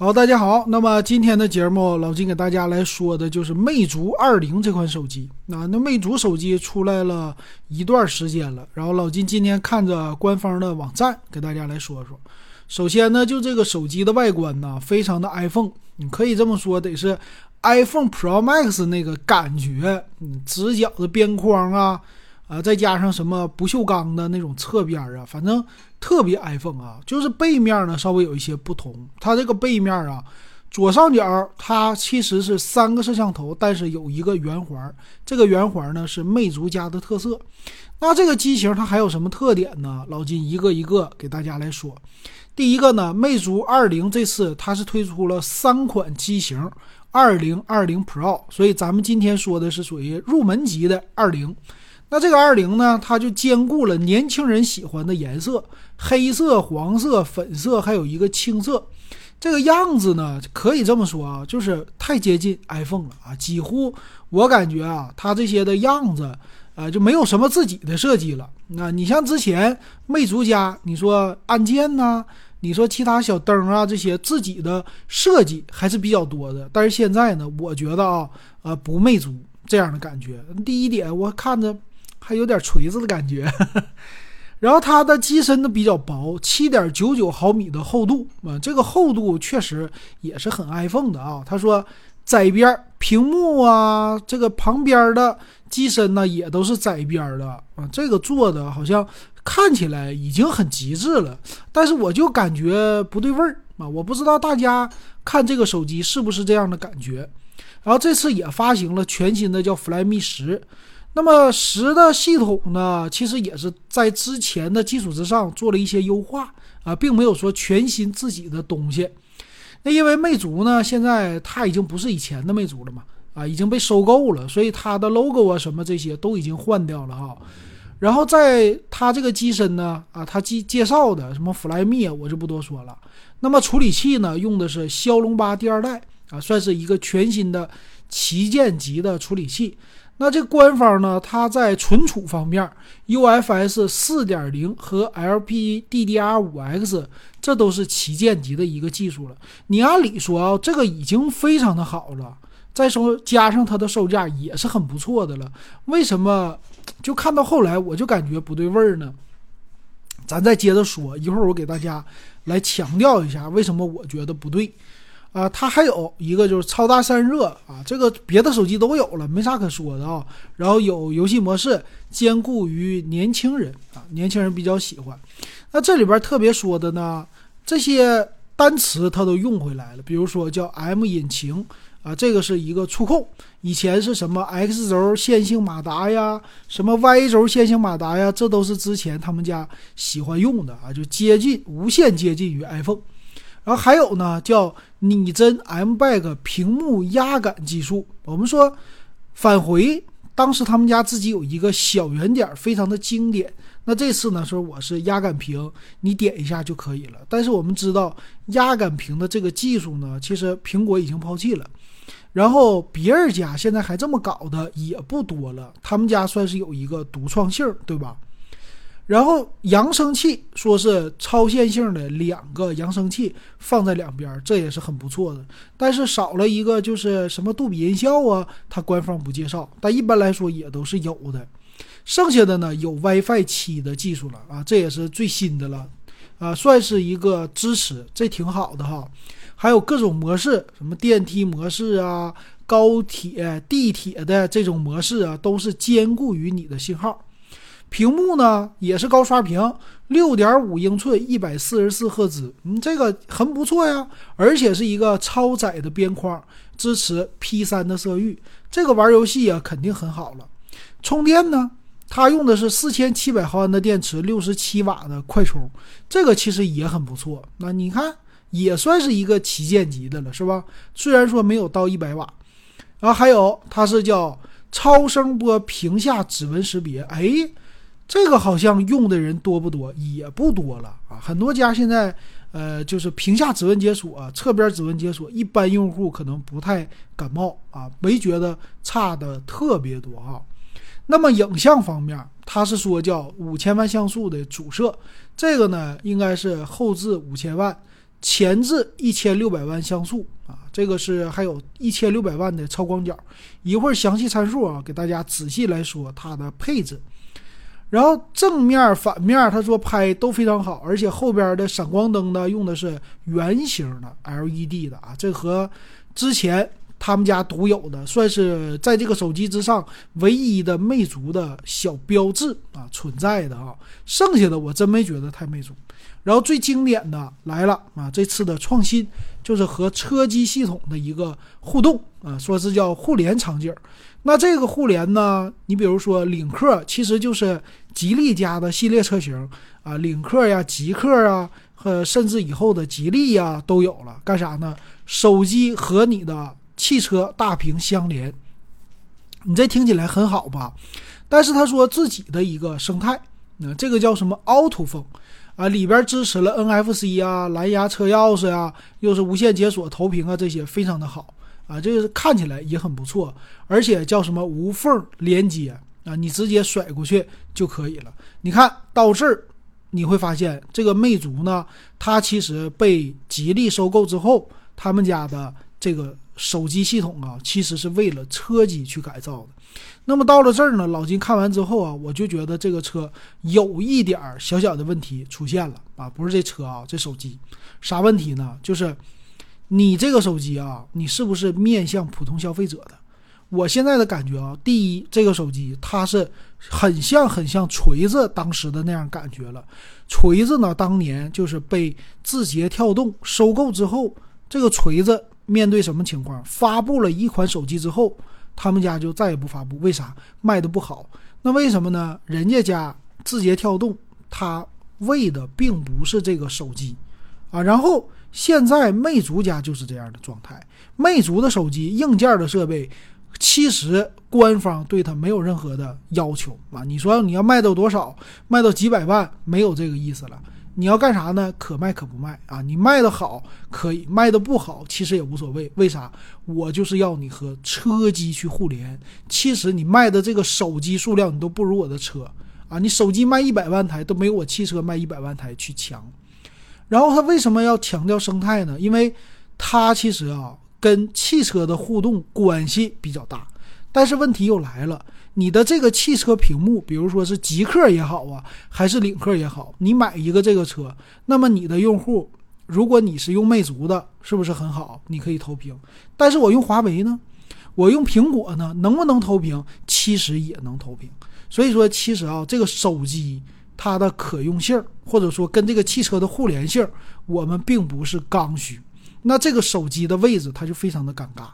好，大家好。那么今天的节目，老金给大家来说的就是魅族二零这款手机。那那魅族手机出来了一段时间了，然后老金今天看着官方的网站，给大家来说说。首先呢，就这个手机的外观呢，非常的 iPhone，你可以这么说，得是 iPhone Pro Max 那个感觉，嗯，直角的边框啊。啊，再加上什么不锈钢的那种侧边啊，反正特别 iPhone 啊，就是背面呢稍微有一些不同。它这个背面啊，左上角它其实是三个摄像头，但是有一个圆环，这个圆环呢是魅族家的特色。那这个机型它还有什么特点呢？老金一个一个给大家来说。第一个呢，魅族二零这次它是推出了三款机型，二零、二零 Pro，所以咱们今天说的是属于入门级的二零。那这个二零呢，它就兼顾了年轻人喜欢的颜色，黑色、黄色、粉色，还有一个青色。这个样子呢，可以这么说啊，就是太接近 iPhone 了啊，几乎我感觉啊，它这些的样子，呃，就没有什么自己的设计了。那你像之前魅族家，你说按键呐，你说其他小灯啊这些自己的设计还是比较多的。但是现在呢，我觉得啊，呃，不魅族这样的感觉。第一点，我看着。还有点锤子的感觉，然后它的机身呢比较薄，七点九九毫米的厚度啊，这个厚度确实也是很 iPhone 的啊。他说窄边屏幕啊，这个旁边的机身呢也都是窄边的啊，这个做的好像看起来已经很极致了，但是我就感觉不对味儿啊，我不知道大家看这个手机是不是这样的感觉。然后这次也发行了全新的叫 Flyme 十。那么十的系统呢，其实也是在之前的基础之上做了一些优化啊，并没有说全新自己的东西。那因为魅族呢，现在它已经不是以前的魅族了嘛，啊，已经被收购了，所以它的 logo 啊什么这些都已经换掉了哈。然后在它这个机身呢，啊，它介介绍的什么 Flyme 我就不多说了。那么处理器呢，用的是骁龙八第二代啊，算是一个全新的旗舰级的处理器。那这官方呢？它在存储方面，UFS 四点零和 LPDDR5X，这都是旗舰级的一个技术了。你按理说啊，这个已经非常的好了。再说加上它的售价也是很不错的了。为什么就看到后来我就感觉不对味儿呢？咱再接着说，一会儿我给大家来强调一下为什么我觉得不对。啊，它还有一个就是超大散热啊，这个别的手机都有了，没啥可说的啊。然后有游戏模式，兼顾于年轻人啊，年轻人比较喜欢。那这里边特别说的呢，这些单词它都用回来了，比如说叫 M 引擎啊，这个是一个触控，以前是什么 X 轴线性马达呀，什么 Y 轴线性马达呀，这都是之前他们家喜欢用的啊，就接近无限接近于 iPhone。然后还有呢，叫拟真 M Back 屏幕压感技术。我们说返回，当时他们家自己有一个小圆点，非常的经典。那这次呢，说我是压感屏，你点一下就可以了。但是我们知道压感屏的这个技术呢，其实苹果已经抛弃了。然后别人家现在还这么搞的也不多了，他们家算是有一个独创性，对吧？然后扬声器说是超线性的两个扬声器放在两边，这也是很不错的。但是少了一个就是什么杜比音效啊，它官方不介绍。但一般来说也都是有的。剩下的呢有 WiFi 七的技术了啊，这也是最新的了，啊，算是一个支持，这挺好的哈。还有各种模式，什么电梯模式啊、高铁、地铁的这种模式啊，都是兼顾于你的信号。屏幕呢也是高刷屏，六点五英寸，一百四十四赫兹，嗯，这个很不错呀，而且是一个超窄的边框，支持 P 三的色域，这个玩游戏啊肯定很好了。充电呢，它用的是四千七百毫安的电池，六十七瓦的快充，这个其实也很不错。那你看也算是一个旗舰级的了，是吧？虽然说没有到一百瓦，然后还有它是叫超声波屏下指纹识别，哎。这个好像用的人多不多？也不多了啊！很多家现在，呃，就是屏下指纹解锁啊、侧边指纹解锁，一般用户可能不太感冒啊，没觉得差的特别多哈。那么影像方面，它是说叫五千万像素的主摄，这个呢应该是后置五千万，前置一千六百万像素啊，这个是还有一千六百万的超广角。一会儿详细参数啊，给大家仔细来说它的配置。然后正面、反面，他说拍都非常好，而且后边的闪光灯呢用的是圆形的 LED 的啊，这和之前他们家独有的，算是在这个手机之上唯一的魅族的小标志啊存在的啊。剩下的我真没觉得太魅族。然后最经典的来了啊，这次的创新就是和车机系统的一个互动啊，说是叫互联场景。那这个互联呢？你比如说领克，其实就是吉利家的系列车型啊，领克呀、极客啊，和甚至以后的吉利呀都有了。干啥呢？手机和你的汽车大屏相连，你这听起来很好吧？但是他说自己的一个生态，那这个叫什么凹凸风啊？里边支持了 NFC 啊、蓝牙车钥匙啊，又是无线解锁、投屏啊，这些非常的好。啊，这个看起来也很不错，而且叫什么无缝连接啊，你直接甩过去就可以了。你看到这儿，你会发现这个魅族呢，它其实被吉利收购之后，他们家的这个手机系统啊，其实是为了车机去改造的。那么到了这儿呢，老金看完之后啊，我就觉得这个车有一点小小的问题出现了啊，不是这车啊，这手机啥问题呢？就是。你这个手机啊，你是不是面向普通消费者的？我现在的感觉啊，第一，这个手机它是很像很像锤子当时的那样感觉了。锤子呢，当年就是被字节跳动收购之后，这个锤子面对什么情况？发布了一款手机之后，他们家就再也不发布，为啥？卖的不好。那为什么呢？人家家字节跳动，它为的并不是这个手机啊，然后。现在魅族家就是这样的状态，魅族的手机硬件的设备，其实官方对它没有任何的要求啊。你说你要卖到多少，卖到几百万，没有这个意思了。你要干啥呢？可卖可不卖啊。你卖的好可以，卖的不好其实也无所谓。为啥？我就是要你和车机去互联。其实你卖的这个手机数量，你都不如我的车啊。你手机卖一百万台，都没有我汽车卖一百万台去强。然后他为什么要强调生态呢？因为它其实啊跟汽车的互动关系比较大。但是问题又来了，你的这个汽车屏幕，比如说是极客也好啊，还是领克也好，你买一个这个车，那么你的用户，如果你是用魅族的，是不是很好？你可以投屏。但是我用华为呢，我用苹果呢，能不能投屏？其实也能投屏。所以说，其实啊，这个手机。它的可用性，或者说跟这个汽车的互联性，我们并不是刚需。那这个手机的位置，它就非常的尴尬。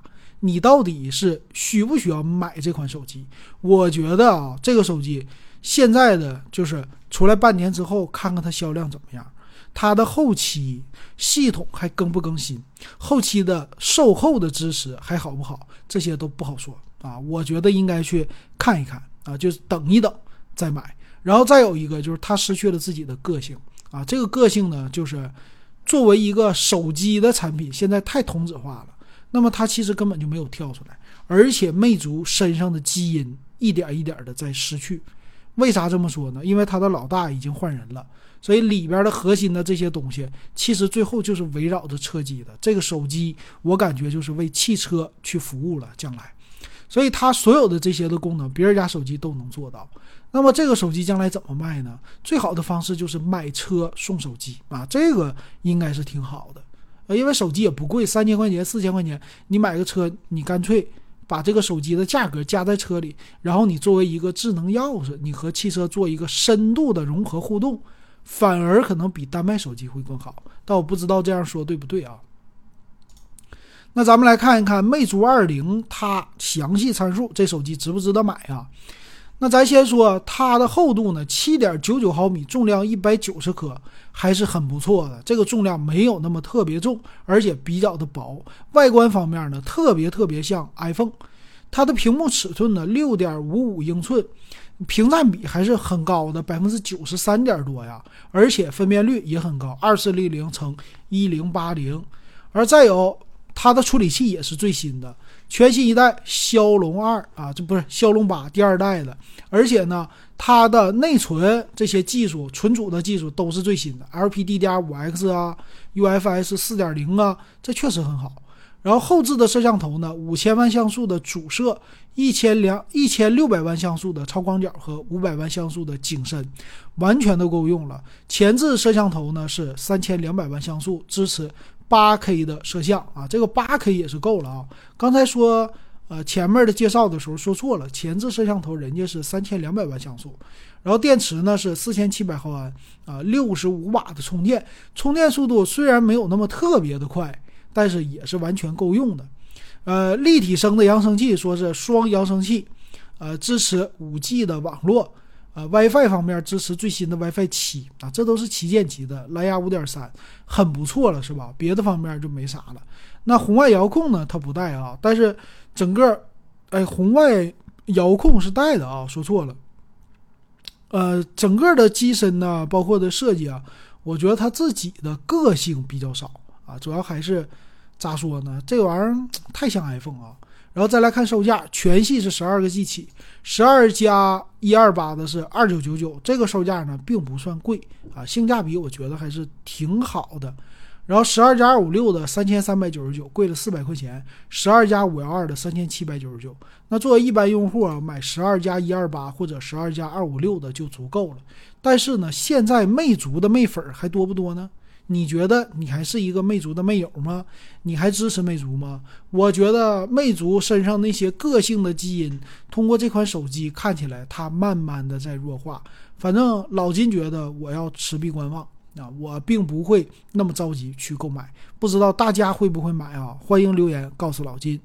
你到底是需不需要买这款手机？我觉得啊，这个手机现在的就是出来半年之后，看看它销量怎么样，它的后期系统还更不更新，后期的售后的支持还好不好，这些都不好说啊。我觉得应该去看一看啊，就是等一等再买。然后再有一个就是它失去了自己的个性啊，这个个性呢，就是作为一个手机的产品，现在太同质化了。那么它其实根本就没有跳出来，而且魅族身上的基因一点一点的在失去。为啥这么说呢？因为它的老大已经换人了，所以里边的核心的这些东西，其实最后就是围绕着车机的。这个手机我感觉就是为汽车去服务了，将来。所以它所有的这些的功能，别人家手机都能做到。那么这个手机将来怎么卖呢？最好的方式就是买车送手机啊，这个应该是挺好的。呃，因为手机也不贵，三千块钱、四千块钱，你买个车，你干脆把这个手机的价格加在车里，然后你作为一个智能钥匙，你和汽车做一个深度的融合互动，反而可能比单卖手机会更好。但我不知道这样说对不对啊？那咱们来看一看魅族二零它详细参数，这手机值不值得买啊？那咱先说它的厚度呢，七点九九毫米，重量一百九十克，还是很不错的。这个重量没有那么特别重，而且比较的薄。外观方面呢，特别特别像 iPhone。它的屏幕尺寸呢，六点五五英寸，屏占比还是很高的，百分之九十三点多呀。而且分辨率也很高，二四零零乘一零八零。而再有。它的处理器也是最新的，全新一代骁龙二啊，这不是骁龙八第二代的，而且呢，它的内存这些技术、存储的技术都是最新的，LPDDR5X 啊，UFS 四点零啊，这确实很好。然后后置的摄像头呢，五千万像素的主摄，一千两一千六百万像素的超广角和五百万像素的景深，完全都够用了。前置摄像头呢是三千两百万像素，支持八 K 的摄像啊，这个八 K 也是够了啊。刚才说呃前面的介绍的时候说错了，前置摄像头人家是三千两百万像素，然后电池呢是四千七百毫安啊，六十五瓦的充电，充电速度虽然没有那么特别的快。但是也是完全够用的，呃，立体声的扬声器说是双扬声器，呃，支持五 G 的网络，呃，WiFi 方面支持最新的 WiFi 七啊，这都是旗舰级的，蓝牙五点三很不错了，是吧？别的方面就没啥了。那红外遥控呢？它不带啊，但是整个，哎，红外遥控是带的啊，说错了。呃，整个的机身呢，包括的设计啊，我觉得它自己的个性比较少啊，主要还是。咋说呢？这玩意儿太像 iPhone 啊！然后再来看售价，全系是十二个 G 起，十二加一二八的是二九九九，这个售价呢并不算贵啊，性价比我觉得还是挺好的。然后十二加二五六的三千三百九十九，贵了四百块钱；十二加五幺二的三千七百九十九。那作为一般用户啊，买十二加一二八或者十二加二五六的就足够了。但是呢，现在魅族的魅粉还多不多呢？你觉得你还是一个魅族的魅友吗？你还支持魅族吗？我觉得魅族身上那些个性的基因，通过这款手机看起来，它慢慢的在弱化。反正老金觉得我要持币观望啊，我并不会那么着急去购买。不知道大家会不会买啊？欢迎留言告诉老金。